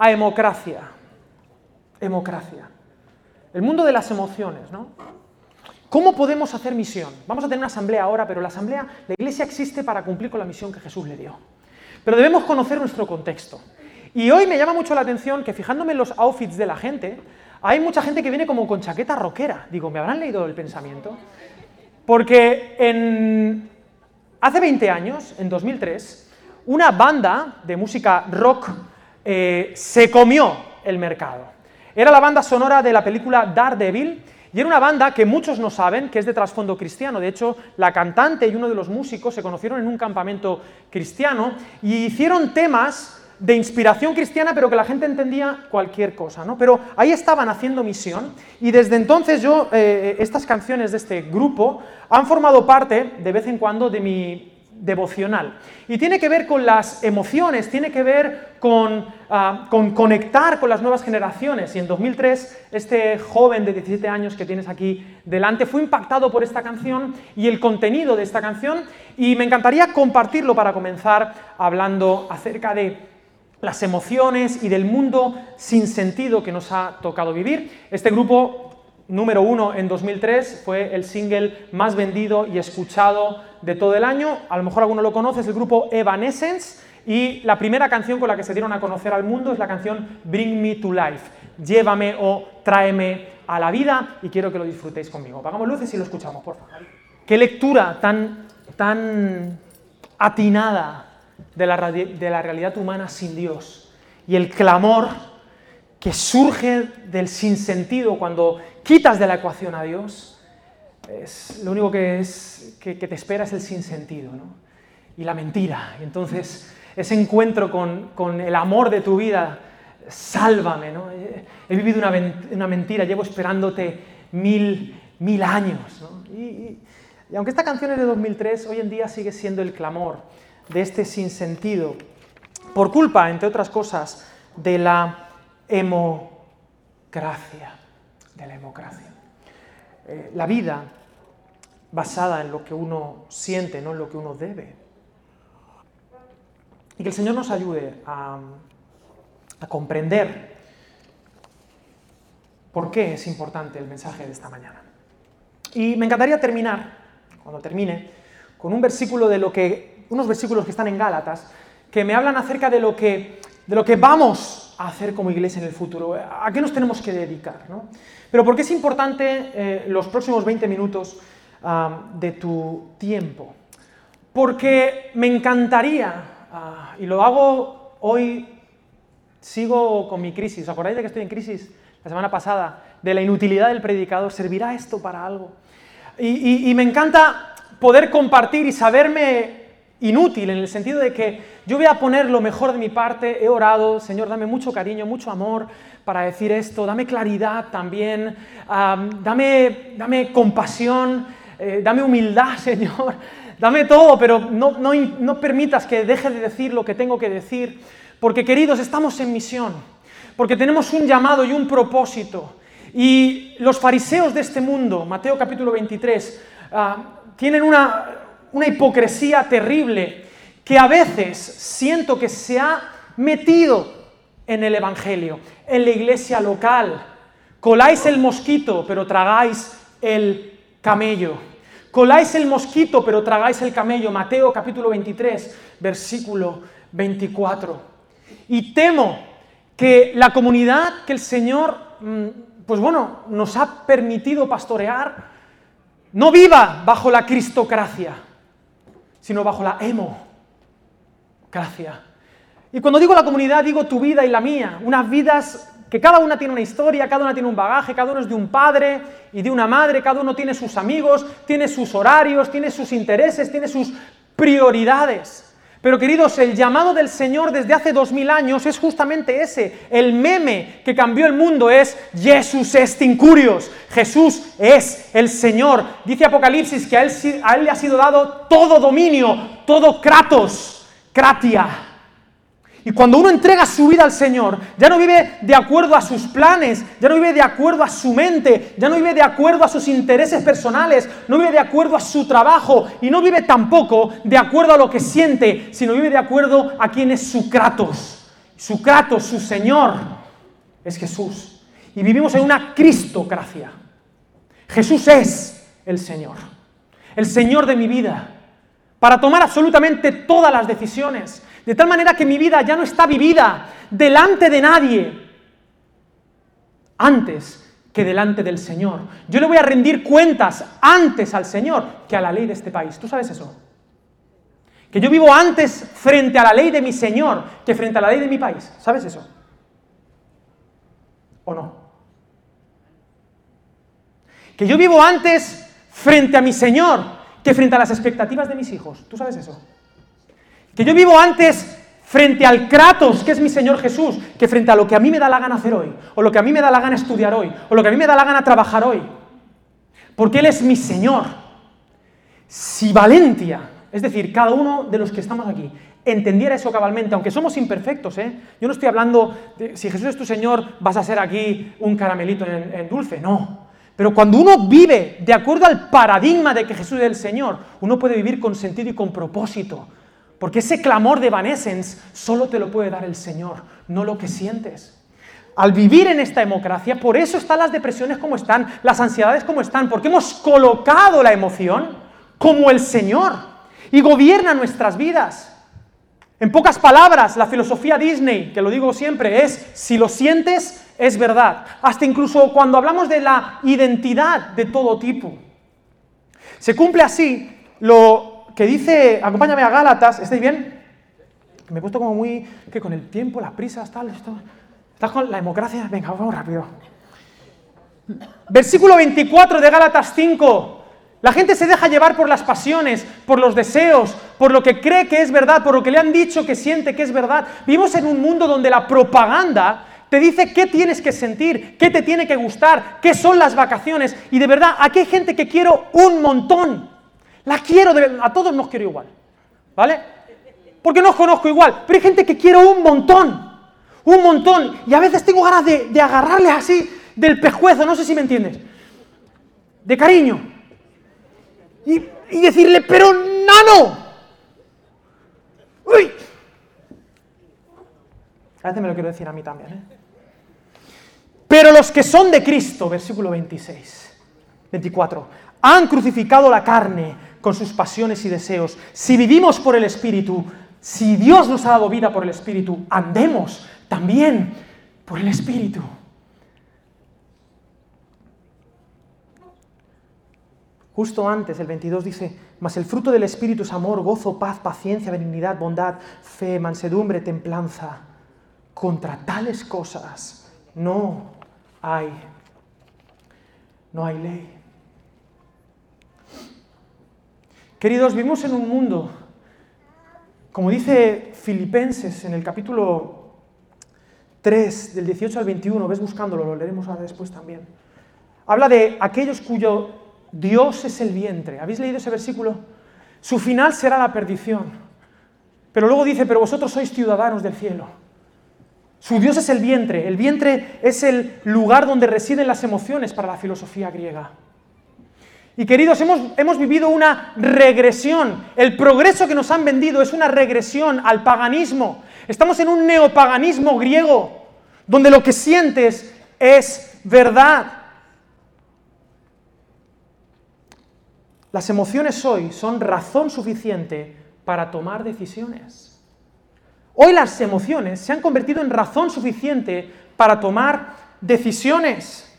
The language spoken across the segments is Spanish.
a hemocracia. Hemocracia. El mundo de las emociones, ¿no? ¿Cómo podemos hacer misión? Vamos a tener una asamblea ahora, pero la asamblea, la iglesia existe para cumplir con la misión que Jesús le dio. Pero debemos conocer nuestro contexto. Y hoy me llama mucho la atención que fijándome en los outfits de la gente, hay mucha gente que viene como con chaqueta rockera. Digo, ¿me habrán leído el pensamiento? Porque hace 20 años, en 2003, una banda de música rock eh, se comió el mercado. Era la banda sonora de la película Daredevil y era una banda que muchos no saben que es de trasfondo cristiano. De hecho, la cantante y uno de los músicos se conocieron en un campamento cristiano y hicieron temas de inspiración cristiana, pero que la gente entendía cualquier cosa, ¿no? Pero ahí estaban haciendo misión y desde entonces yo, eh, estas canciones de este grupo han formado parte de vez en cuando de mi devocional. Y tiene que ver con las emociones, tiene que ver con, ah, con, conectar con las nuevas generaciones. Y en 2003, este joven de 17 años que tienes aquí delante fue impactado por esta canción y el contenido de esta canción. Y me encantaría compartirlo para comenzar hablando acerca de las emociones y del mundo sin sentido que nos ha tocado vivir. Este grupo número uno en 2003, fue el single más vendido y escuchado de todo el año. A lo mejor alguno lo conoce, es el grupo Evanescence. Y la primera canción con la que se dieron a conocer al mundo es la canción Bring Me to Life. Llévame o tráeme a la vida y quiero que lo disfrutéis conmigo. Pagamos luces y lo escuchamos, por favor. Qué lectura tan, tan atinada de la, de la realidad humana sin Dios y el clamor que surge del sinsentido cuando quitas de la ecuación a Dios, es, lo único que, es, que, te espera es el sinsentido ¿no? y la mentira. Y entonces ese encuentro con, el amor de tu vida, sálvame. ¿no? He vivido una, mentira, llevo esperándote mil, mil años. Y, y aunque esta canción es de 2003, hoy en día sigue siendo el clamor de este sinsentido, por culpa, entre otras cosas, de la hemocracia, de la democracia. Eh, la vida basada en lo que uno siente, no en lo que uno debe. Y que el Señor nos ayude a, a comprender por qué es importante el mensaje de esta mañana. Y me encantaría terminar, cuando termine, con un versículo de lo que, unos versículos que están en Gálatas, que me hablan acerca de lo que, de lo que vamos hacer como iglesia en el futuro? ¿A qué nos tenemos que dedicar? Pero ¿por qué es importante eh, los próximos 20 minutos de tu tiempo? Porque me encantaría, ah, y lo hago hoy, sigo con mi crisis, ¿os acordáis de que estoy en crisis la semana pasada? De la inutilidad del predicador, ¿servirá esto para algo? y me encanta poder compartir y saberme inútil en el sentido de que yo voy a poner lo mejor de mi parte, he orado, Señor, dame mucho cariño, mucho amor para decir esto, dame claridad también, dame, dame compasión, eh, dame humildad, Señor, dame todo, pero no, no, no permitas que deje de decir lo que tengo que decir, porque queridos, estamos en misión, porque tenemos un llamado y un propósito. Y los fariseos de este mundo, Mateo capítulo 23, ah, tienen una, una hipocresía terrible que a veces siento que se ha metido en el Evangelio, en la iglesia local. Coláis el mosquito, pero tragáis el camello. Coláis el mosquito, pero tragáis el camello. Mateo capítulo 23, versículo 24. Y temo que la comunidad que el Señor, mm, pues bueno, nos ha permitido pastorear, no viva bajo la cristocracia sino bajo la gracia. Y cuando digo la comunidad, digo tu vida y la mía, unas vidas que cada una tiene una historia, cada una tiene un bagaje, cada uno es de un padre y de una madre, cada uno tiene sus amigos, tiene sus horarios, tiene sus intereses, tiene sus prioridades. Pero queridos, el llamado del Señor desde hace dos mil años es justamente ese. El meme que cambió el mundo es Jesús est incurios. Jesús es el Señor. Dice Apocalipsis que él, a él le ha sido dado todo dominio, todo kratos, kratia. Y cuando uno entrega su vida al Señor, ya no vive de acuerdo a sus planes, ya no vive de acuerdo a su mente, ya no vive de acuerdo a sus intereses personales, no vive de acuerdo a su trabajo y no vive tampoco de acuerdo a lo que siente, sino vive de acuerdo a quién es su Kratos. su Kratos, su Señor, es Jesús. Y vivimos en una cristocracia. Jesús es el Señor, el Señor de mi vida, para tomar absolutamente todas las decisiones, de tal manera que mi vida ya no está vivida delante de nadie, antes que delante del Señor. Yo le voy a rendir cuentas antes al Señor que a la ley de este país. ¿Tú sabes eso? Que yo vivo antes frente a la ley de mi Señor que frente a la ley de mi país. ¿Sabes eso? ¿O no? Que yo vivo antes frente a mi Señor que frente a las expectativas de mis hijos. ¿Tú sabes eso? Que yo vivo antes frente al Kratos, que es mi Señor Jesús, que frente a lo que a mí me da la gana hacer hoy, o lo que a mí me da la gana estudiar hoy, o lo que a mí me da la gana trabajar hoy. Porque Él es mi Señor. Si Valentia, es decir, cada uno de los que estamos aquí, entendiera eso cabalmente, aunque somos imperfectos, ¿eh? Yo no estoy hablando si Jesús es tu Señor, vas a ser aquí un caramelito en, en dulce, no. Pero cuando uno vive de acuerdo al paradigma de que Jesús es el Señor, uno puede vivir con sentido y con propósito. Porque ese clamor de Vanessens solo te lo puede dar el Señor, no lo que sientes. Al vivir en esta democracia, por eso están las depresiones como están, las ansiedades como están, porque hemos colocado la emoción como el Señor y gobierna nuestras vidas. En pocas palabras, la filosofía Disney, que lo digo siempre, es si lo sientes, es verdad. Hasta incluso cuando hablamos de la identidad de todo tipo. Se cumple así lo que dice, acompáñame a Gálatas, ¿estáis bien? Me he puesto como muy, que con el tiempo, las prisas, tal, esto, ¿estás con la democracia? Venga, vamos rápido. Versículo 24 de Gálatas 5. La gente se deja llevar por las pasiones, por los deseos, por lo que cree que es verdad, por lo que le han dicho que siente que es verdad. Vivimos en un mundo donde la propaganda te dice qué tienes que sentir, qué te tiene que gustar, qué son las vacaciones. Y de verdad, aquí hay gente que quiero un montón. La quiero, a todos nos quiero igual. ¿Vale? Porque no os conozco igual. Pero hay gente que quiero un montón. Un montón. Y a veces tengo ganas de, de agarrarles así del pescuezo, no sé si me entiendes. De cariño. Y, y decirle, pero nano. Uy. A veces me lo quiero decir a mí también. ¿eh? Pero los que son de Cristo, versículo 26, 24, han crucificado la carne con sus pasiones y deseos. Si vivimos por el Espíritu, si Dios nos ha dado vida por el Espíritu, andemos también por el Espíritu. Justo antes, el 22 dice, mas el fruto del Espíritu es amor, gozo, paz, paciencia, benignidad, bondad, fe, mansedumbre, templanza. Contra tales cosas no hay, no hay ley. Queridos, vivimos en un mundo, como dice Filipenses en el capítulo 3, del 18 al 21, ves buscándolo, lo leeremos ahora después también. Habla de aquellos cuyo Dios es el vientre. ¿Habéis leído ese versículo? Su final será la perdición. Pero luego dice, pero vosotros sois ciudadanos del cielo. Su Dios es el vientre. El vientre es el lugar donde residen las emociones para la filosofía griega. Y queridos, hemos, hemos, vivido una regresión. El progreso que nos han vendido es una regresión al paganismo. Estamos en un neopaganismo griego, donde lo que sientes es verdad. Las emociones hoy son razón suficiente para tomar decisiones. Hoy las emociones se han convertido en razón suficiente para tomar decisiones.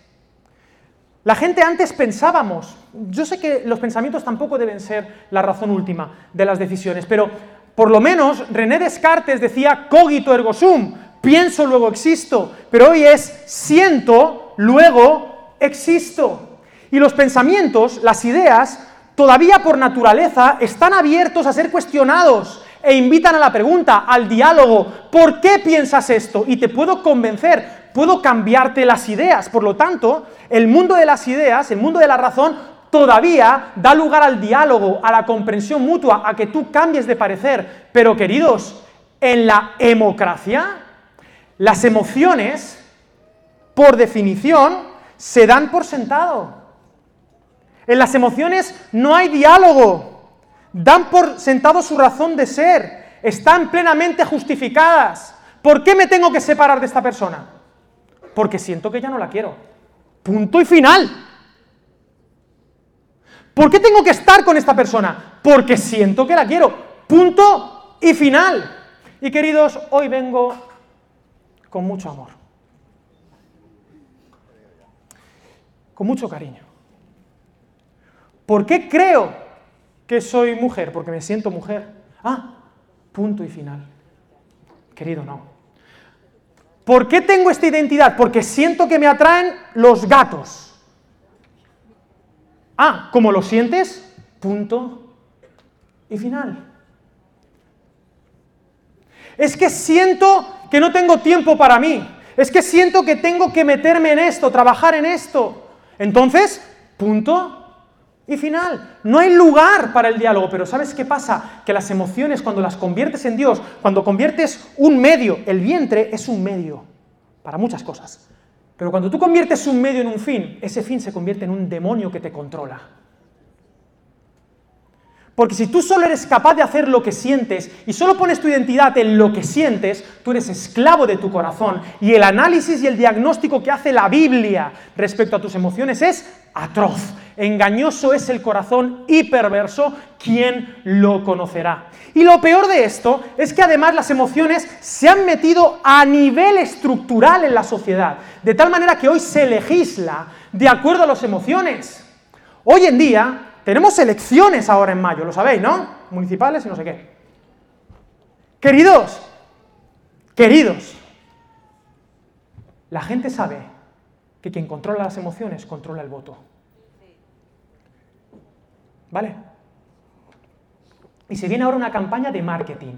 La gente antes pensábamos, yo sé que los pensamientos tampoco deben ser la razón última de las decisiones, pero por lo menos René Descartes decía cogito ergo sum, pienso luego existo, pero hoy es siento luego existo. Y los pensamientos, las ideas, todavía por naturaleza están abiertos a ser cuestionados e invitan a la pregunta, al diálogo, ¿por qué piensas esto? Y te puedo convencer, puedo cambiarte las ideas. Por lo tanto, el mundo de las ideas, el mundo de la razón, todavía da lugar al diálogo, a la comprensión mutua, a que tú cambies de parecer. Pero queridos, en la democracia, las emociones, por definición, se dan por sentado. En las emociones no hay diálogo, dan por sentado su razón de ser, están plenamente justificadas. ¿Por qué me tengo que separar de esta persona? Porque siento que ya no la quiero. Punto y final. ¿Por qué tengo que estar con esta persona? Porque siento que la quiero. Punto y final. Y queridos, hoy vengo con mucho amor. Con mucho cariño. ¿Por qué creo que soy mujer? Porque me siento mujer. Ah, punto y final. Querido, no. ¿Por qué tengo esta identidad? Porque siento que me atraen los gatos. Ah, ¿cómo lo sientes? Punto y final. Es que siento que no tengo tiempo para mí. Es que siento que tengo que meterme en esto, trabajar en esto. Entonces, punto y final. No hay lugar para el diálogo, pero ¿sabes qué pasa? Que las emociones, cuando las conviertes en Dios, cuando conviertes un medio, el vientre es un medio para muchas cosas. Pero cuando tú conviertes un medio en un fin, ese fin se convierte en un demonio que te controla. Porque si tú solo eres capaz de hacer lo que sientes y solo pones tu identidad en lo que sientes, tú eres esclavo de tu corazón. Y el análisis y el diagnóstico que hace la Biblia respecto a tus emociones es atroz. Engañoso es el corazón y perverso, ¿quién lo conocerá? Y lo peor de esto es que además las emociones se han metido a nivel estructural en la sociedad, de tal manera que hoy se legisla de acuerdo a las emociones. Hoy en día tenemos elecciones ahora en mayo, lo sabéis, ¿no? Municipales y no sé qué. Queridos, queridos, la gente sabe que quien controla las emociones controla el voto. ¿Vale? Y se viene ahora una campaña de marketing,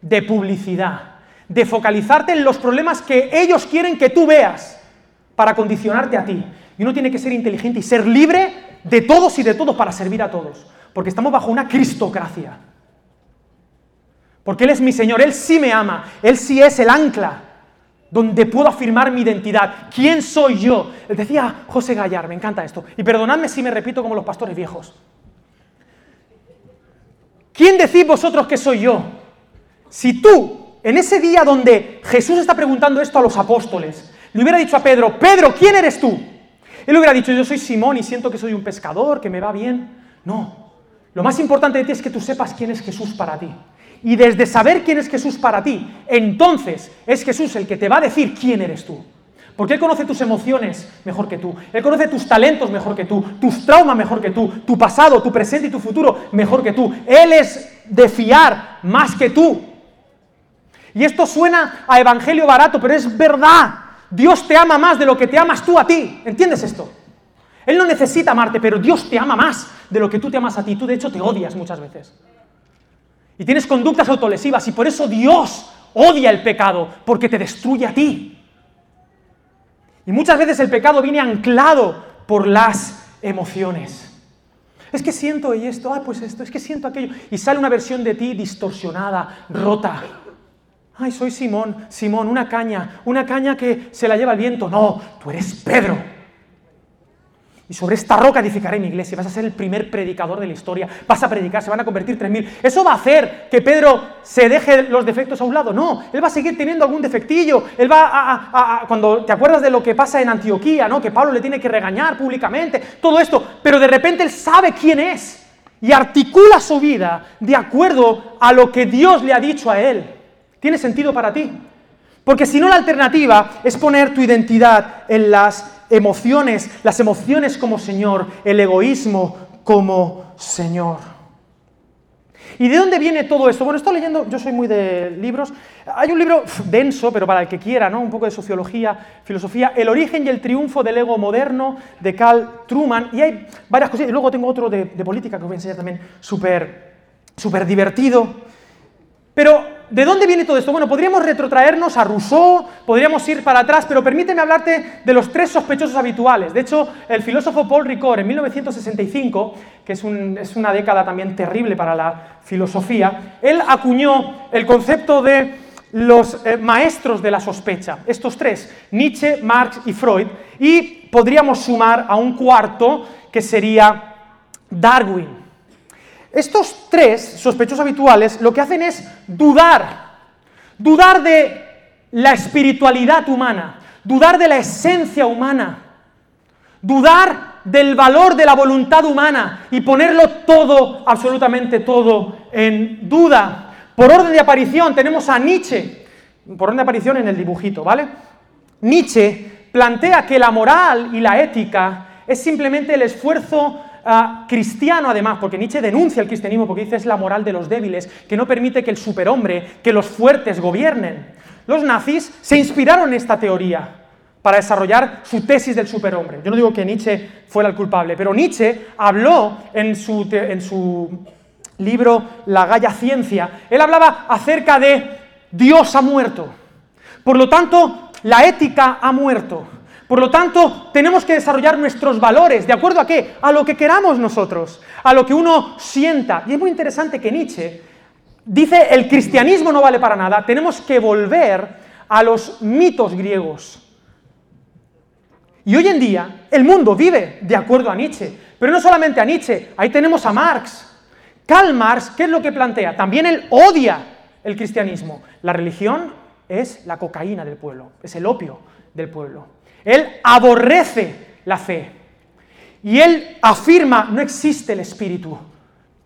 de publicidad, de focalizarte en los problemas que ellos quieren que tú veas para condicionarte a ti. Y uno tiene que ser inteligente y ser libre de todos y de todos para servir a todos. Porque estamos bajo una cristocracia. Porque Él es mi Señor, Él sí me ama, Él sí es el ancla donde puedo afirmar mi identidad. ¿Quién soy yo? Decía José Gallar, me encanta esto. Y perdonadme si me repito como los pastores viejos. ¿Quién decís vosotros que soy yo? Si tú, en ese día donde Jesús está preguntando esto a los apóstoles, le hubiera dicho a Pedro, Pedro, ¿quién eres tú? Él hubiera dicho, yo soy Simón y siento que soy un pescador, que me va bien. No. Lo más importante de ti es que tú sepas quién es Jesús para ti. Y desde saber quién es Jesús para ti, entonces es Jesús el que te va a decir quién eres tú. Porque Él conoce tus emociones mejor que tú. Él conoce tus talentos mejor que tú, tus traumas mejor que tú, tu pasado, tu presente y tu futuro mejor que tú. Él es de fiar más que tú. Y esto suena a evangelio barato, pero es verdad. Dios te ama más de lo que te amas tú a ti. ¿Entiendes esto? Él no necesita amarte, pero Dios te ama más de lo que tú te amas a ti. Tú de hecho te odias muchas veces. Y tienes conductas autolesivas y por eso Dios odia el pecado, porque te destruye a ti. Y muchas veces el pecado viene anclado por las emociones. Es que siento y esto, ah, pues esto, es que siento aquello. Y sale una versión de ti distorsionada, rota. Ay, soy Simón, Simón, una caña, una caña que se la lleva el viento. No, tú eres Pedro. Y sobre esta roca edificaré mi iglesia. Vas a ser el primer predicador de la historia. Vas a predicar, se van a convertir 3.000. ¿Eso va a hacer que Pedro se deje los defectos a un lado? No, él va a seguir teniendo algún defectillo. Él va a, a, cuando te acuerdas de lo que pasa en Antioquía, ¿no? Que Pablo le tiene que regañar públicamente, todo esto. Pero de repente él sabe quién es y articula su vida de acuerdo a lo que Dios le ha dicho a él. ¿Tiene sentido para ti? Porque si no, la alternativa es poner tu identidad en las emociones, las emociones como Señor, el egoísmo como Señor. ¿Y de dónde viene todo esto? Bueno, estoy leyendo, yo soy muy de libros. Hay un libro denso, pero para el que quiera, ¿no? Un poco de sociología, filosofía, El origen y el triunfo del ego moderno, de Carl Truman. Y hay varias cosas. Y luego tengo otro de, política que os voy a enseñar también, súper súper divertido. Pero ¿De dónde viene todo esto? Bueno, podríamos retrotraernos a Rousseau, podríamos ir para atrás, pero permíteme hablarte de los tres sospechosos habituales. De hecho, el filósofo Paul Ricoeur, en 1965, que es, una década también terrible para la filosofía, él acuñó el concepto de los eh, maestros de la sospecha, estos tres, Nietzsche, Marx y Freud, y podríamos sumar a un cuarto que sería Darwin. Estos tres sospechosos habituales lo que hacen es dudar, dudar de la espiritualidad humana, dudar de la esencia humana, dudar del valor de la voluntad humana y ponerlo todo, absolutamente todo, en duda. Por orden de aparición tenemos a Nietzsche, por orden de aparición en el dibujito, ¿vale? Nietzsche plantea que la moral y la ética es simplemente el esfuerzo ah, cristiano además, porque Nietzsche denuncia el cristianismo porque dice es la moral de los débiles, que no permite que el superhombre, que los fuertes gobiernen. Los nazis se inspiraron en esta teoría para desarrollar su tesis del superhombre. Yo no digo que Nietzsche fuera el culpable, pero Nietzsche habló en su, en su libro La Gaya Ciencia, él hablaba acerca de Dios ha muerto. Por lo tanto, la ética ha muerto. Por lo tanto, tenemos que desarrollar nuestros valores, ¿de acuerdo a qué? A lo que queramos nosotros, a lo que uno sienta. Y es muy interesante que Nietzsche dice, el cristianismo no vale para nada, tenemos que volver a los mitos griegos. Y hoy en día el mundo vive de acuerdo a Nietzsche, pero no solamente a Nietzsche, ahí tenemos a Marx. Karl Marx, ¿qué es lo que plantea? También él odia el cristianismo. La religión es la cocaína del pueblo, es el opio del pueblo. Él aborrece la fe. Y él afirma, no existe el espíritu.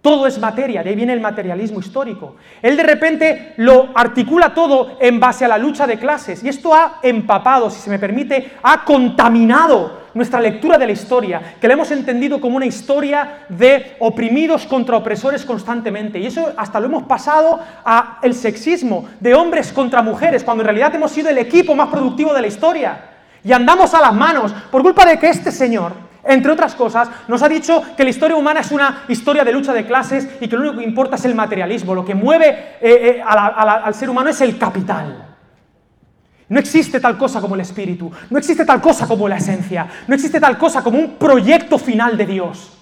Todo es materia, de ahí viene el materialismo histórico. Él de repente lo articula todo en base a la lucha de clases y esto ha empapado, si se me permite, ha contaminado nuestra lectura de la historia, que la hemos entendido como una historia de oprimidos contra opresores constantemente. Y eso hasta lo hemos pasado a el sexismo, de hombres contra mujeres, cuando en realidad hemos sido el equipo más productivo de la historia. Y andamos a las manos por culpa de que este señor, entre otras cosas, nos ha dicho que la historia humana es una historia de lucha de clases y que lo único que importa es el materialismo. Lo que mueve eh, eh, al ser humano es el capital. No existe tal cosa como el espíritu, no existe tal cosa como la esencia, no existe tal cosa como un proyecto final de Dios.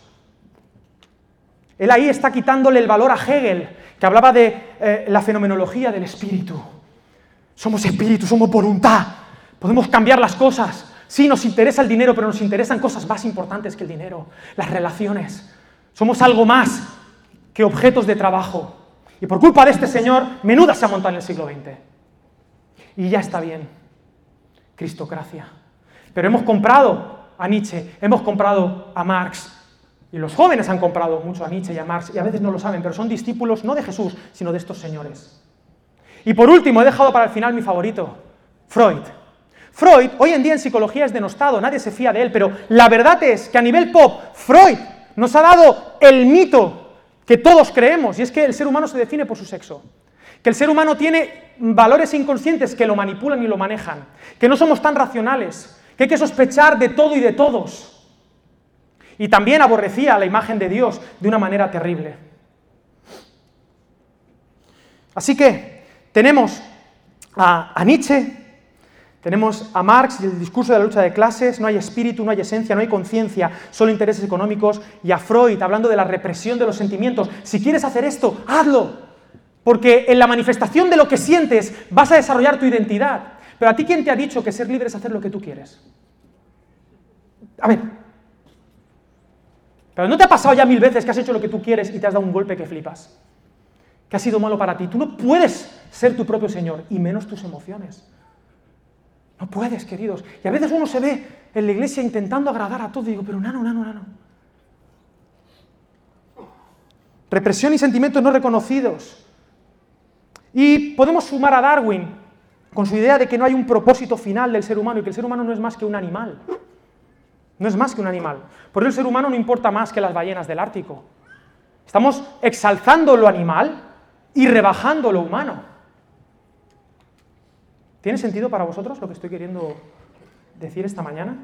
Él ahí está quitándole el valor a Hegel, que hablaba de eh, la fenomenología del espíritu. Somos espíritu, somos voluntad. Podemos cambiar las cosas. Sí, nos interesa el dinero, pero nos interesan cosas más importantes que el dinero, las relaciones. Somos algo más que objetos de trabajo. Y por culpa de este señor, menuda se ha montado en el siglo XX. Y ya está bien. Cristocracia. Pero hemos comprado a Nietzsche, hemos comprado a Marx. Y los jóvenes han comprado mucho a Nietzsche y a Marx, y a veces no lo saben, pero son discípulos no de Jesús, sino de estos señores. Y por último, he dejado para el final mi favorito, Freud. Freud hoy en día en psicología es denostado, nadie se fía de él, pero la verdad es que a nivel pop, Freud nos ha dado el mito que todos creemos, y es que el ser humano se define por su sexo, que el ser humano tiene valores inconscientes que lo manipulan y lo manejan, que no somos tan racionales, que hay que sospechar de todo y de todos. Y también aborrecía la imagen de Dios de una manera terrible. Así que tenemos a, a Nietzsche, tenemos a Marx y el discurso de la lucha de clases, no hay espíritu, no hay esencia, no hay conciencia, solo intereses económicos, y a Freud hablando de la represión de los sentimientos. Si quieres hacer esto, hazlo, porque en la manifestación de lo que sientes vas a desarrollar tu identidad. Pero a ti, ¿quién te ha dicho que ser libre es hacer lo que tú quieres? A ver. Pero ¿no te ha pasado ya mil veces que has hecho lo que tú quieres y te has dado un golpe que flipas? Que ha sido malo para ti. Tú no puedes ser tu propio Señor, y menos tus emociones. No puedes, queridos. Y a veces uno se ve en la iglesia intentando agradar a todo y digo, pero nano, nano, nano. Represión y sentimientos no reconocidos. Y podemos sumar a Darwin con su idea de que no hay un propósito final del ser humano y que el ser humano no es más que un animal. No es más que un animal. Por eso el ser humano no importa más que las ballenas del Ártico. Estamos exalzando lo animal y rebajando lo humano. ¿Tiene sentido para vosotros lo que estoy queriendo decir esta mañana?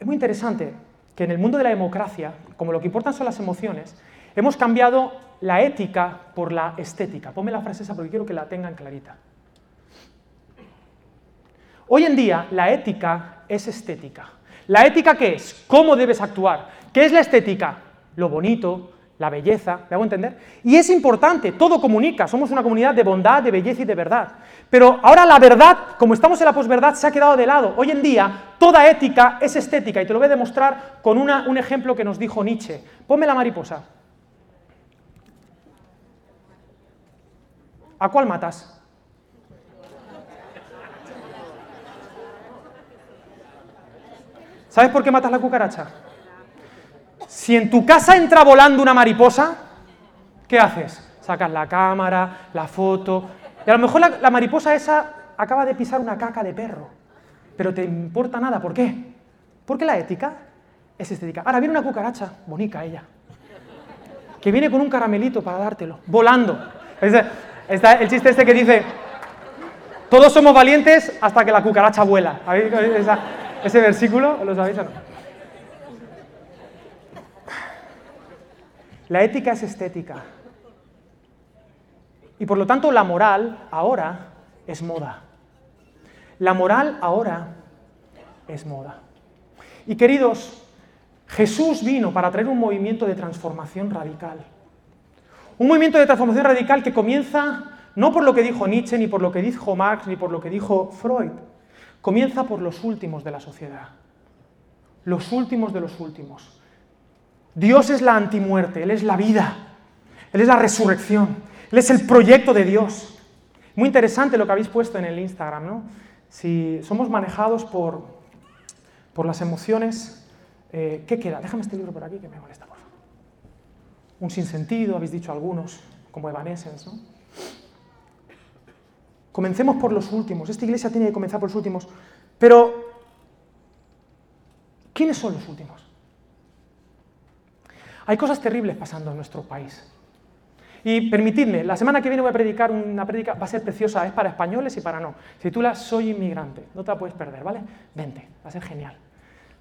Es muy interesante que en el mundo de la democracia, como lo que importan son las emociones, hemos cambiado la ética por la estética. Ponme la frase esa porque quiero que la tengan clarita. Hoy en día la ética es estética. ¿La ética qué es? ¿Cómo debes actuar? ¿Qué es la estética? Lo bonito, la belleza, ¿me hago entender? Y es importante, todo comunica, somos una comunidad de bondad, de belleza y de verdad. Pero ahora la verdad, como estamos en la posverdad, se ha quedado de lado. Hoy en día, toda ética es estética, y te lo voy a demostrar con un ejemplo que nos dijo Nietzsche. Ponme la mariposa. ¿A cuál matas? ¿Sabes por qué matas la cucaracha? Si en tu casa entra volando una mariposa, ¿qué haces? Sacas la cámara, la foto, y a lo mejor la, mariposa esa acaba de pisar una caca de perro, pero te importa nada, ¿por qué? Porque la ética es estética. Ahora viene una cucaracha, bonita ella, que viene con un caramelito para dártelo, volando. Está el chiste este que dice, todos somos valientes hasta que la cucaracha vuela. ¿Ese versículo lo sabéis o no? La ética es estética. Y por lo tanto la moral ahora es moda. La moral ahora es moda. Y queridos, Jesús vino para traer un movimiento de transformación radical. Un movimiento de transformación radical que comienza no por lo que dijo Nietzsche, ni por lo que dijo Marx, ni por lo que dijo Freud, comienza por los últimos de la sociedad. Los últimos de los últimos. Dios es la antimuerte, Él es la vida, Él es la resurrección, Él es el proyecto de Dios. Muy interesante lo que habéis puesto en el Instagram, ¿no? Si somos manejados por, por las emociones, eh, ¿qué queda? Déjame este libro por aquí que me molesta, por favor. Un sinsentido, habéis dicho algunos, como Evanescence, ¿no? Comencemos por los últimos. Esta iglesia tiene que comenzar por los últimos. Pero, ¿quiénes son los últimos? Hay cosas terribles pasando en nuestro país. Y permitidme, la semana que viene voy a predicar una prédica, va a ser preciosa, es para españoles y para no. Se titula Soy inmigrante, no te la puedes perder, ¿vale? Vente, va a ser genial.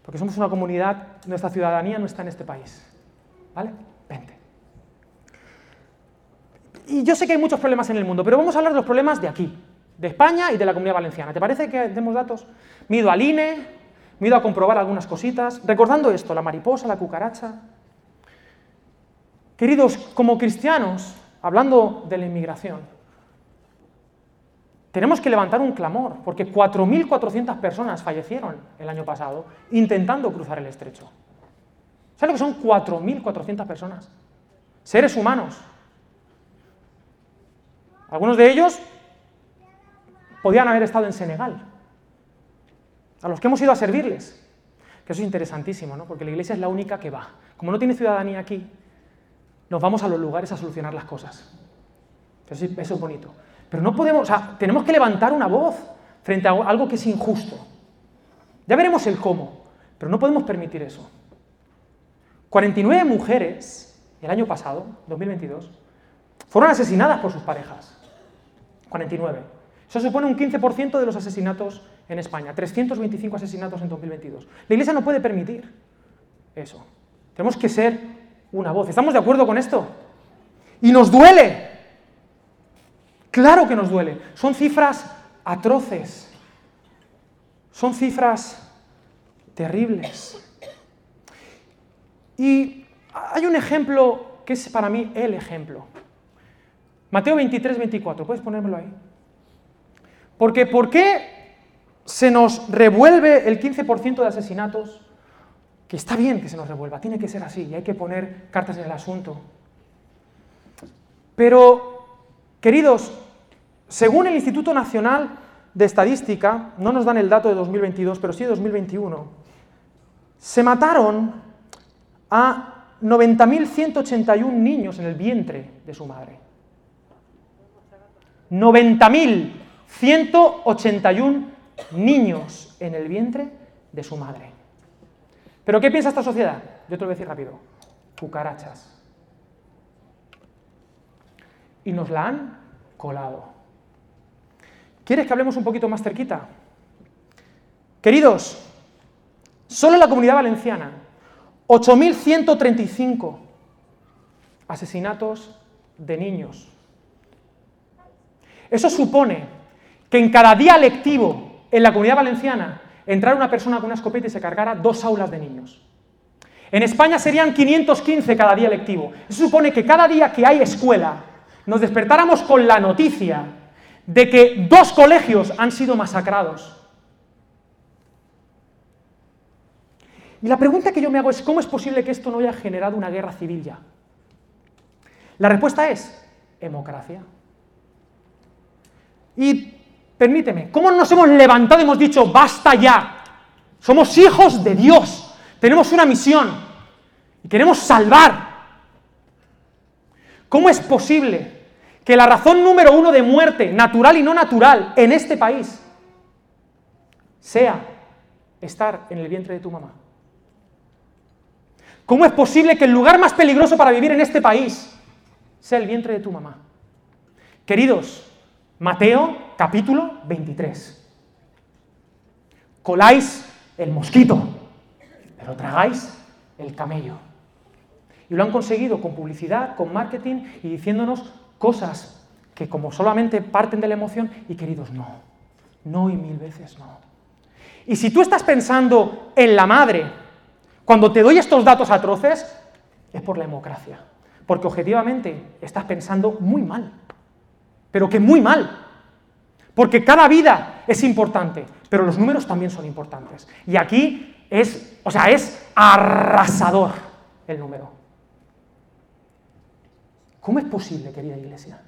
Porque somos una comunidad, nuestra ciudadanía no está en este país, ¿vale? Vente. Y yo sé que hay muchos problemas en el mundo, pero vamos a hablar de los problemas de aquí, de España y de la comunidad valenciana. ¿Te parece que demos datos? Me he ido al INE, me he ido a comprobar algunas cositas, recordando esto, la mariposa, la cucaracha. Queridos, como cristianos, hablando de la inmigración, tenemos que levantar un clamor, porque 4.400 personas fallecieron el año pasado intentando cruzar el estrecho. ¿Sabes lo que son 4.400 personas? Seres humanos, algunos de ellos podían haber estado en Senegal, a los que hemos ido a servirles. Que eso es interesantísimo, ¿no? porque la iglesia es la única que va. Como no tiene ciudadanía aquí, nos vamos a los lugares a solucionar las cosas. Eso, es bonito. Pero no podemos, o sea, tenemos que levantar una voz frente a algo que es injusto. Ya veremos el cómo, pero no podemos permitir eso. 49 mujeres el año pasado, 2022, fueron asesinadas por sus parejas. 49. Eso supone un 15% de los asesinatos en España, 325 asesinatos en 2022. La Iglesia no puede permitir eso. Tenemos que ser una voz. ¿Estamos de acuerdo con esto? Y nos duele. Claro que nos duele. Son cifras atroces. Son cifras terribles. Y hay un ejemplo que es para mí el ejemplo. Mateo 23, 24, ¿puedes ponérmelo ahí? Porque ¿por qué se nos revuelve el 15% de asesinatos? Que está bien que se nos revuelva, tiene que ser así y hay que poner cartas en el asunto. Pero, queridos, según el Instituto Nacional de Estadística, no nos dan el dato de 2022, pero sí de 2021, se mataron a 90.181 niños en el vientre de su madre. 90.181 niños en el vientre de su madre. ¿Pero qué piensa esta sociedad? Yo te lo voy a decir rápido. Cucarachas. Y nos la han colado. ¿Quieres que hablemos un poquito más cerquita? Queridos, solo en la comunidad valenciana, 8.135 asesinatos de niños eso supone que en cada día lectivo en la comunidad valenciana entrara una persona con una escopeta y se cargara dos aulas de niños. En España serían 515 cada día lectivo. Eso supone que cada día que hay escuela nos despertáramos con la noticia de que dos colegios han sido masacrados. Y la pregunta que yo me hago es, ¿cómo es posible que esto no haya generado una guerra civil ya? La respuesta es, democracia. Y permíteme, ¿cómo nos hemos levantado y hemos dicho, basta ya? Somos hijos de Dios, tenemos una misión y queremos salvar. ¿Cómo es posible que la razón número uno de muerte, natural y no natural, en este país, sea estar en el vientre de tu mamá? ¿Cómo es posible que el lugar más peligroso para vivir en este país sea el vientre de tu mamá? Queridos, Mateo capítulo 23. Coláis el mosquito, pero tragáis el camello. Y lo han conseguido con publicidad, con marketing y diciéndonos cosas que como solamente parten de la emoción, y queridos, no, no y mil veces no. Y si tú estás pensando en la madre, cuando te doy estos datos atroces, es por la democracia. Porque objetivamente estás pensando muy mal. Pero que muy mal. Porque cada vida es importante, pero los números también son importantes. Y aquí es, o sea, es arrasador el número. ¿Cómo es posible, querida iglesia,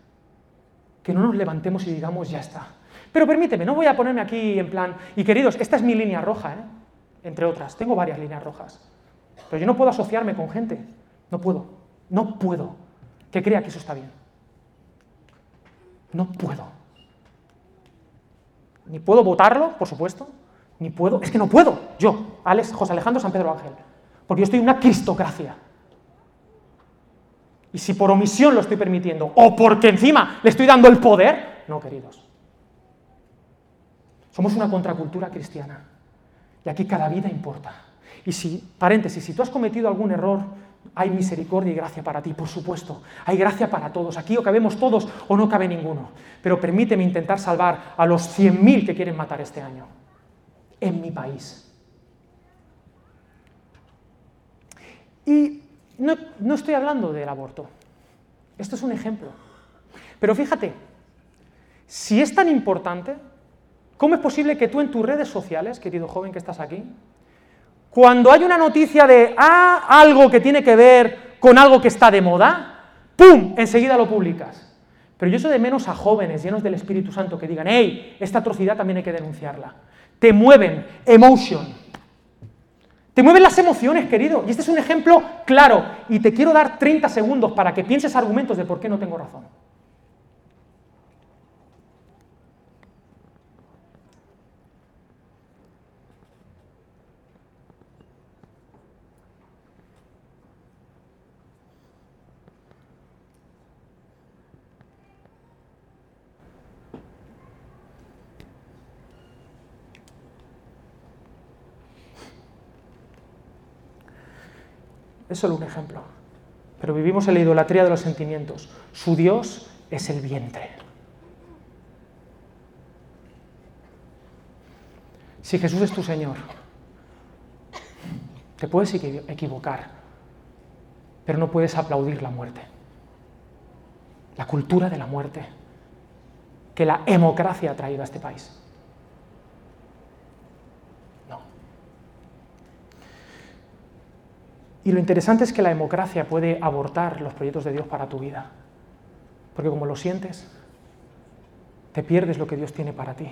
que no nos levantemos y digamos, ya está? Pero permíteme, no voy a ponerme aquí en plan, y queridos, esta es mi línea roja, ¿eh? entre otras. Tengo varias líneas rojas. Pero yo no puedo asociarme con gente. No puedo. No puedo. Que crea que eso está bien. No puedo. Ni puedo votarlo, por supuesto. Ni puedo. Es que no puedo. Yo, Alex, José Alejandro San Pedro Ángel. Porque yo estoy en una cristocracia. Y si por omisión lo estoy permitiendo, o porque encima le estoy dando el poder, no, queridos. Somos una contracultura cristiana. Y aquí cada vida importa. Y si, paréntesis, si tú has cometido algún error, hay misericordia y gracia para ti, por supuesto. Hay gracia para todos. Aquí o cabemos todos o no cabe ninguno. Pero permíteme intentar salvar a los 100.000 que quieren matar este año. En mi país. Y no, no estoy hablando del aborto. Esto es un ejemplo. Pero fíjate, si es tan importante, ¿Cómo es posible que tú en tus redes sociales, querido joven que estás aquí, cuando hay una noticia de ah, algo que tiene que ver con algo que está de moda, ¡pum! enseguida lo publicas? Pero yo soy de menos a jóvenes llenos del Espíritu Santo que digan, hey, esta atrocidad también hay que denunciarla. Te mueven, emotion. Te mueven las emociones, querido. Y este es un ejemplo claro. Y te quiero dar 30 segundos para que pienses argumentos de por qué no tengo razón. Es solo un ejemplo. Pero vivimos en la idolatría de los sentimientos. Su Dios es el vientre. Si Jesús es tu Señor, te puedes equivocar, pero no puedes aplaudir la muerte. La cultura de la muerte que la democracia ha traído a este país. Y lo interesante es que la democracia puede abortar los proyectos de Dios para tu vida. Porque como lo sientes, te pierdes lo que Dios tiene para ti.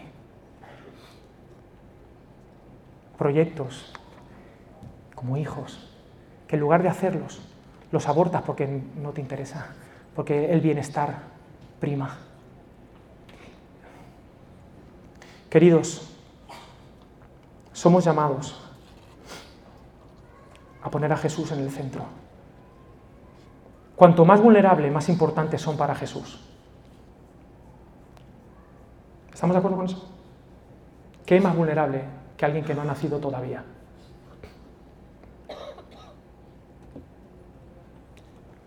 Proyectos como hijos, que en lugar de hacerlos, los abortas porque no te interesa, porque el bienestar prima. Queridos, somos llamados a poner a Jesús en el centro. Cuanto más vulnerable, más importantes son para Jesús. ¿Estamos de acuerdo con eso? ¿Qué es más vulnerable que alguien que no ha nacido todavía?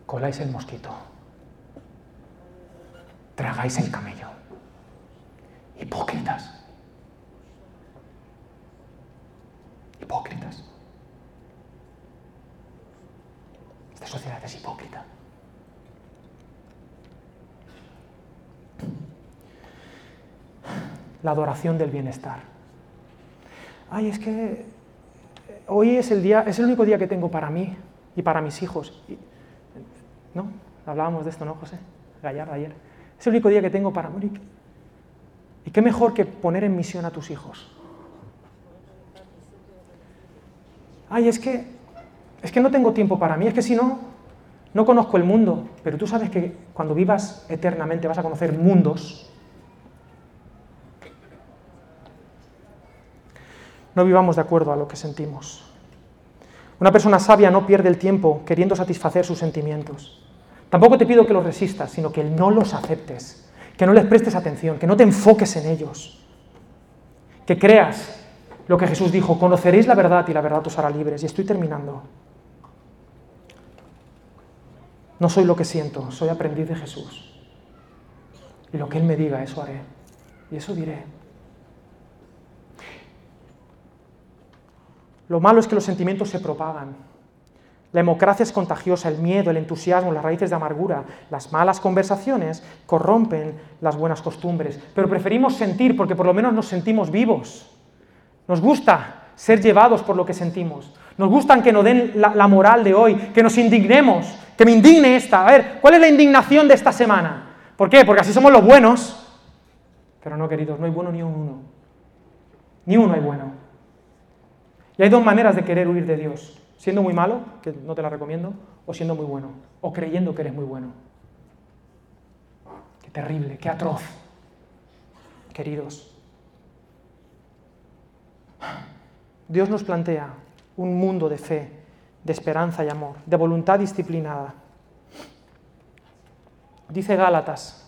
Coláis el mosquito. Tragáis el camello. Hipócritas. Eres hipócrita. La adoración del bienestar. Ay, es que hoy es el, día, es el único día que tengo para mí y para mis hijos. ¿No? Hablábamos de esto, ¿no, José? Gallardo ayer. Es el único día que tengo para morir. ¿Y qué mejor que poner en misión a tus hijos? Ay, es que, es que no tengo tiempo para mí, es que si no, no conozco el mundo. Pero tú sabes que cuando vivas eternamente vas a conocer mundos. No vivamos de acuerdo a lo que sentimos. Una persona sabia no pierde el tiempo queriendo satisfacer sus sentimientos. Tampoco te pido que los resistas, sino que no los aceptes, que no les prestes atención, que no te enfoques en ellos, que creas lo que Jesús dijo, conoceréis la verdad y la verdad os hará libres. Y estoy terminando. No soy lo que siento, soy aprendiz de Jesús. Y lo que Él me diga, eso haré. Y eso diré. Lo malo es que los sentimientos se propagan. La democracia es contagiosa, el miedo, el entusiasmo, las raíces de amargura, las malas conversaciones corrompen las buenas costumbres. Pero preferimos sentir porque por lo menos nos sentimos vivos. Nos gusta ser llevados por lo que sentimos. Nos gustan que nos den la, moral de hoy, que nos indignemos, que me indigne esta. A ver, ¿cuál es la indignación de esta semana? ¿Por qué? Porque así somos los buenos. Pero no, queridos, no hay bueno ni uno. Ni uno hay bueno. Y hay dos maneras de querer huir de Dios. Siendo muy malo, que no te la recomiendo, o siendo muy bueno, o creyendo que eres muy bueno. Qué terrible, qué atroz. Queridos, Dios nos plantea un mundo de fe, de esperanza y amor, de voluntad disciplinada. Dice Gálatas,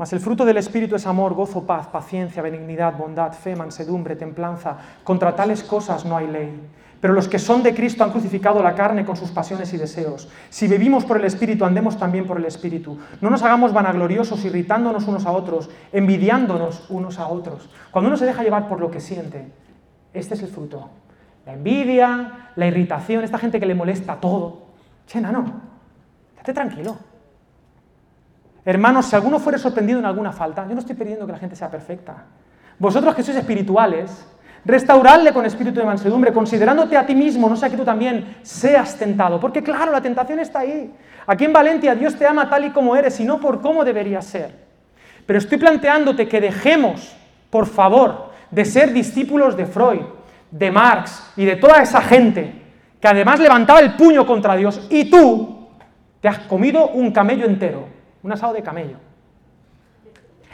mas el fruto del Espíritu es amor, gozo, paz, paciencia, benignidad, bondad, fe, mansedumbre, templanza. Contra tales cosas no hay ley. Pero los que son de Cristo han crucificado la carne con sus pasiones y deseos. Si vivimos por el Espíritu, andemos también por el Espíritu. No nos hagamos vanagloriosos, irritándonos unos a otros, envidiándonos unos a otros. Cuando uno se deja llevar por lo que siente, este es el fruto. La envidia, la irritación, esta gente que le molesta todo. Che, no, estate tranquilo. Hermanos, si alguno fuere sorprendido en alguna falta, yo no estoy pidiendo que la gente sea perfecta. Vosotros que sois espirituales, Restaurarle con espíritu de mansedumbre, considerándote a ti mismo, no sea que tú también seas tentado. Porque claro, la tentación está ahí. Aquí en Valencia Dios te ama tal y como eres y no por cómo deberías ser. Pero estoy planteándote que dejemos, por favor, de ser discípulos de Freud, de Marx y de toda esa gente que además levantaba el puño contra Dios y tú te has comido un camello entero, un asado de camello.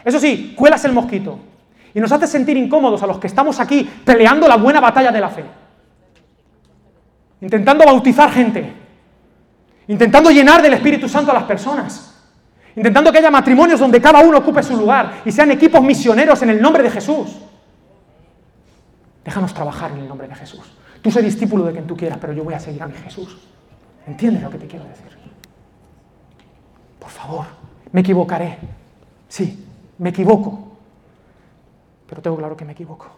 Eso sí, cuelas el mosquito, y nos hace sentir incómodos a los que estamos aquí peleando la buena batalla de la fe. Intentando bautizar gente. Intentando llenar del Espíritu Santo a las personas. Intentando que haya matrimonios donde cada uno ocupe su lugar y sean equipos misioneros en el nombre de Jesús. Déjanos trabajar en el nombre de Jesús. Tú sé discípulo de quien tú quieras, pero yo voy a seguir a mi Jesús. ¿Entiendes lo que te quiero decir? Por favor, me equivocaré. Sí, me equivoco pero tengo claro que me equivoco.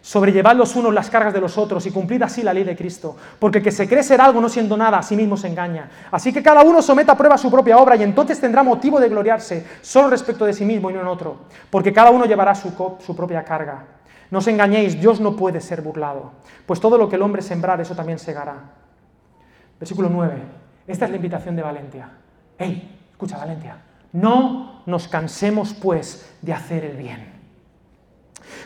Sobrellevad los unos las cargas de los otros y cumplid así la ley de Cristo, porque que se cree ser algo no siendo nada, a sí mismo se engaña. Así que cada uno someta a prueba su propia obra y entonces tendrá motivo de gloriarse solo respecto de sí mismo y no en otro, porque cada uno llevará su propia carga. No os engañéis, Dios no puede ser burlado, pues todo lo que el hombre sembrar, eso también segará. Versículo 9. Esta es la invitación de Valencia. ¡Ey! Escucha, Valencia. No nos cansemos, pues, de hacer el bien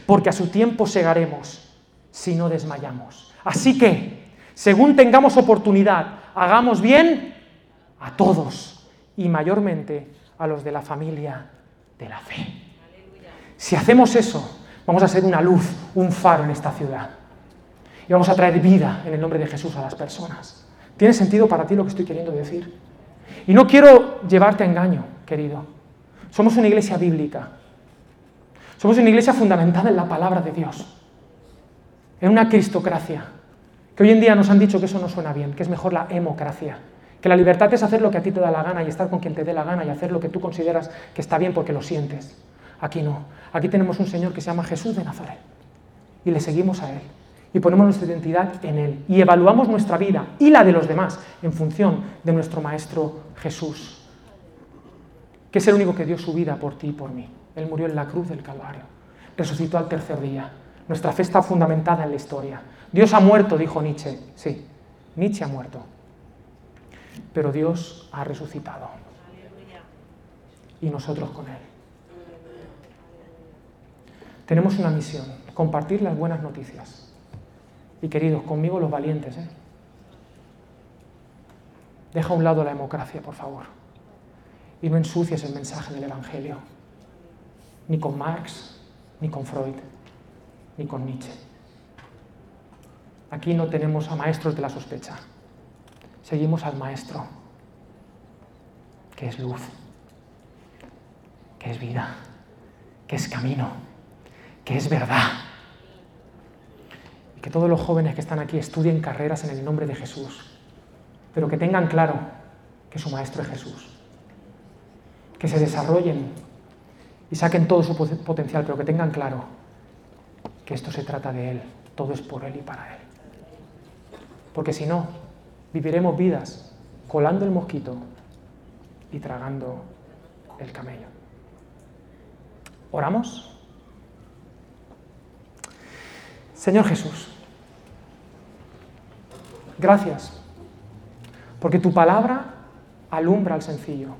porque a su tiempo segaremos si no desmayamos. Así que, según tengamos oportunidad, hagamos bien a todos y mayormente a los de la familia de la fe. Si hacemos eso, vamos a ser una luz, un faro en esta ciudad. Y vamos a traer vida en el nombre de Jesús a las personas. ¿Tiene sentido para ti lo que estoy queriendo decir? Y no quiero llevarte a engaño, querido. Somos una iglesia bíblica. Somos una iglesia fundamentada en la palabra de Dios, en una cristocracia, que hoy en día nos han dicho que eso no suena bien, que es mejor la hemocracia, que la libertad es hacer lo que a ti te da la gana y estar con quien te dé la gana y hacer lo que tú consideras que está bien porque lo sientes. Aquí no, aquí tenemos un Señor que se llama Jesús de Nazaret y le seguimos a Él. y ponemos nuestra identidad en Él y evaluamos nuestra vida y la de los demás en función de nuestro Maestro Jesús, que es el único que dio su vida por ti y por mí. Él murió en la cruz del Calvario, resucitó al tercer día. Nuestra fe está fundamentada en la historia. Dios ha muerto, dijo Nietzsche. Sí, Nietzsche ha muerto. Pero Dios ha resucitado. Y nosotros con Él. Tenemos una misión, compartir las buenas noticias. Y queridos, conmigo los valientes. ¿eh? Deja a un lado la democracia, por favor. Y no ensucies el mensaje del Evangelio. Ni con Marx, ni con Freud, ni con Nietzsche. Aquí no tenemos a maestros de la sospecha. Seguimos al maestro, que es luz, que es vida, que es camino, que es verdad que todos los jóvenes que están aquí estudien carreras en el nombre de Jesús, pero que tengan claro que su Maestro es Jesús. Que se desarrollen y saquen todo su potencial, pero que tengan claro que esto se trata de Él, todo es por Él y para Él. Porque si no, viviremos vidas colando el mosquito y tragando el camello. ¿Oramos? Señor Jesús, gracias, porque tu palabra alumbra al sencillo.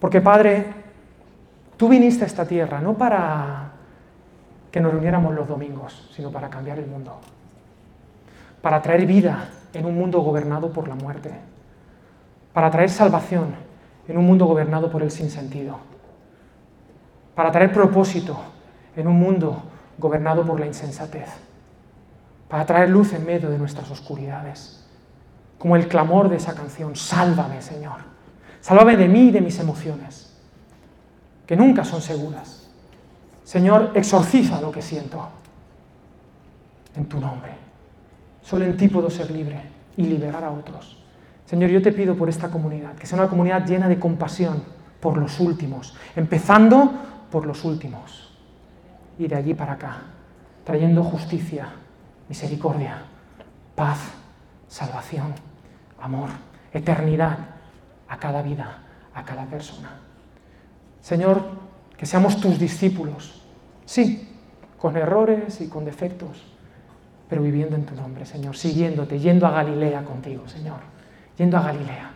Porque Padre, tú viniste a esta tierra no para que nos reuniéramos los domingos, sino para cambiar el mundo, para traer vida en un mundo gobernado por la muerte, para traer salvación en un mundo gobernado por el sinsentido, para traer propósito en un mundo gobernado por la insensatez, para traer luz en medio de nuestras oscuridades, como el clamor de esa canción, sálvame Señor, sálvame de mí y de mis emociones, que nunca son seguras. Señor, exorciza lo que siento en tu nombre. Solo en ti puedo ser libre y liberar a otros. Señor, yo te pido por esta comunidad, que sea una comunidad llena de compasión por los últimos, empezando por los últimos y de allí para acá, trayendo justicia, misericordia, paz, salvación, amor, eternidad a cada vida, a cada persona. Señor, que seamos tus discípulos, sí, con errores y con defectos, pero viviendo en tu nombre, Señor, siguiéndote, yendo a Galilea contigo, Señor, yendo a Galilea.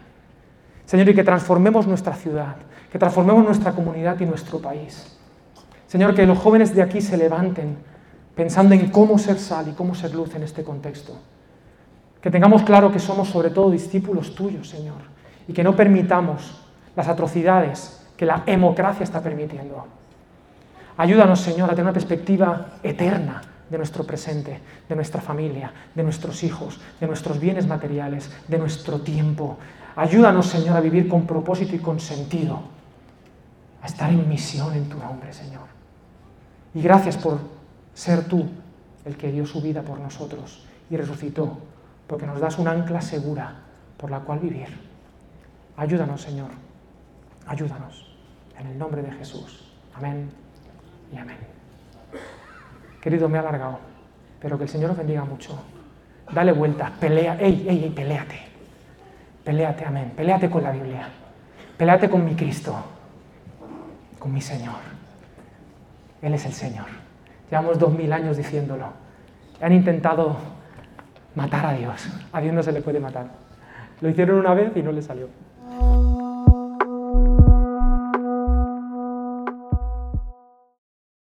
Señor, y que transformemos nuestra ciudad, que transformemos nuestra comunidad y nuestro país. Señor, que los jóvenes de aquí se levanten pensando en cómo ser sal y cómo ser luz en este contexto. Que tengamos claro que somos sobre todo discípulos tuyos, Señor, y que no permitamos las atrocidades que la democracia está permitiendo. Ayúdanos, Señor, a tener una perspectiva eterna de nuestro presente, de nuestra familia, de nuestros hijos, de nuestros bienes materiales, de nuestro tiempo. Ayúdanos, Señor, a vivir con propósito y con sentido, a estar en misión en tu nombre, Señor. Y gracias por ser tú el que dio su vida por nosotros y resucitó, porque nos das un ancla segura por la cual vivir. Ayúdanos, Señor. Ayúdanos. En el nombre de Jesús. Amén y amén. Querido, me he alargado, pero que el Señor os bendiga mucho. Dale vueltas, pelea, ey, ey, ey, peleate. Peleate, amén. Peleate con la Biblia. Peleate con mi Cristo, con mi Señor. Él es el Señor. Llevamos dos mil años diciéndolo. Han intentado matar a Dios. A Dios no se le puede matar. Lo hicieron una vez y no le salió.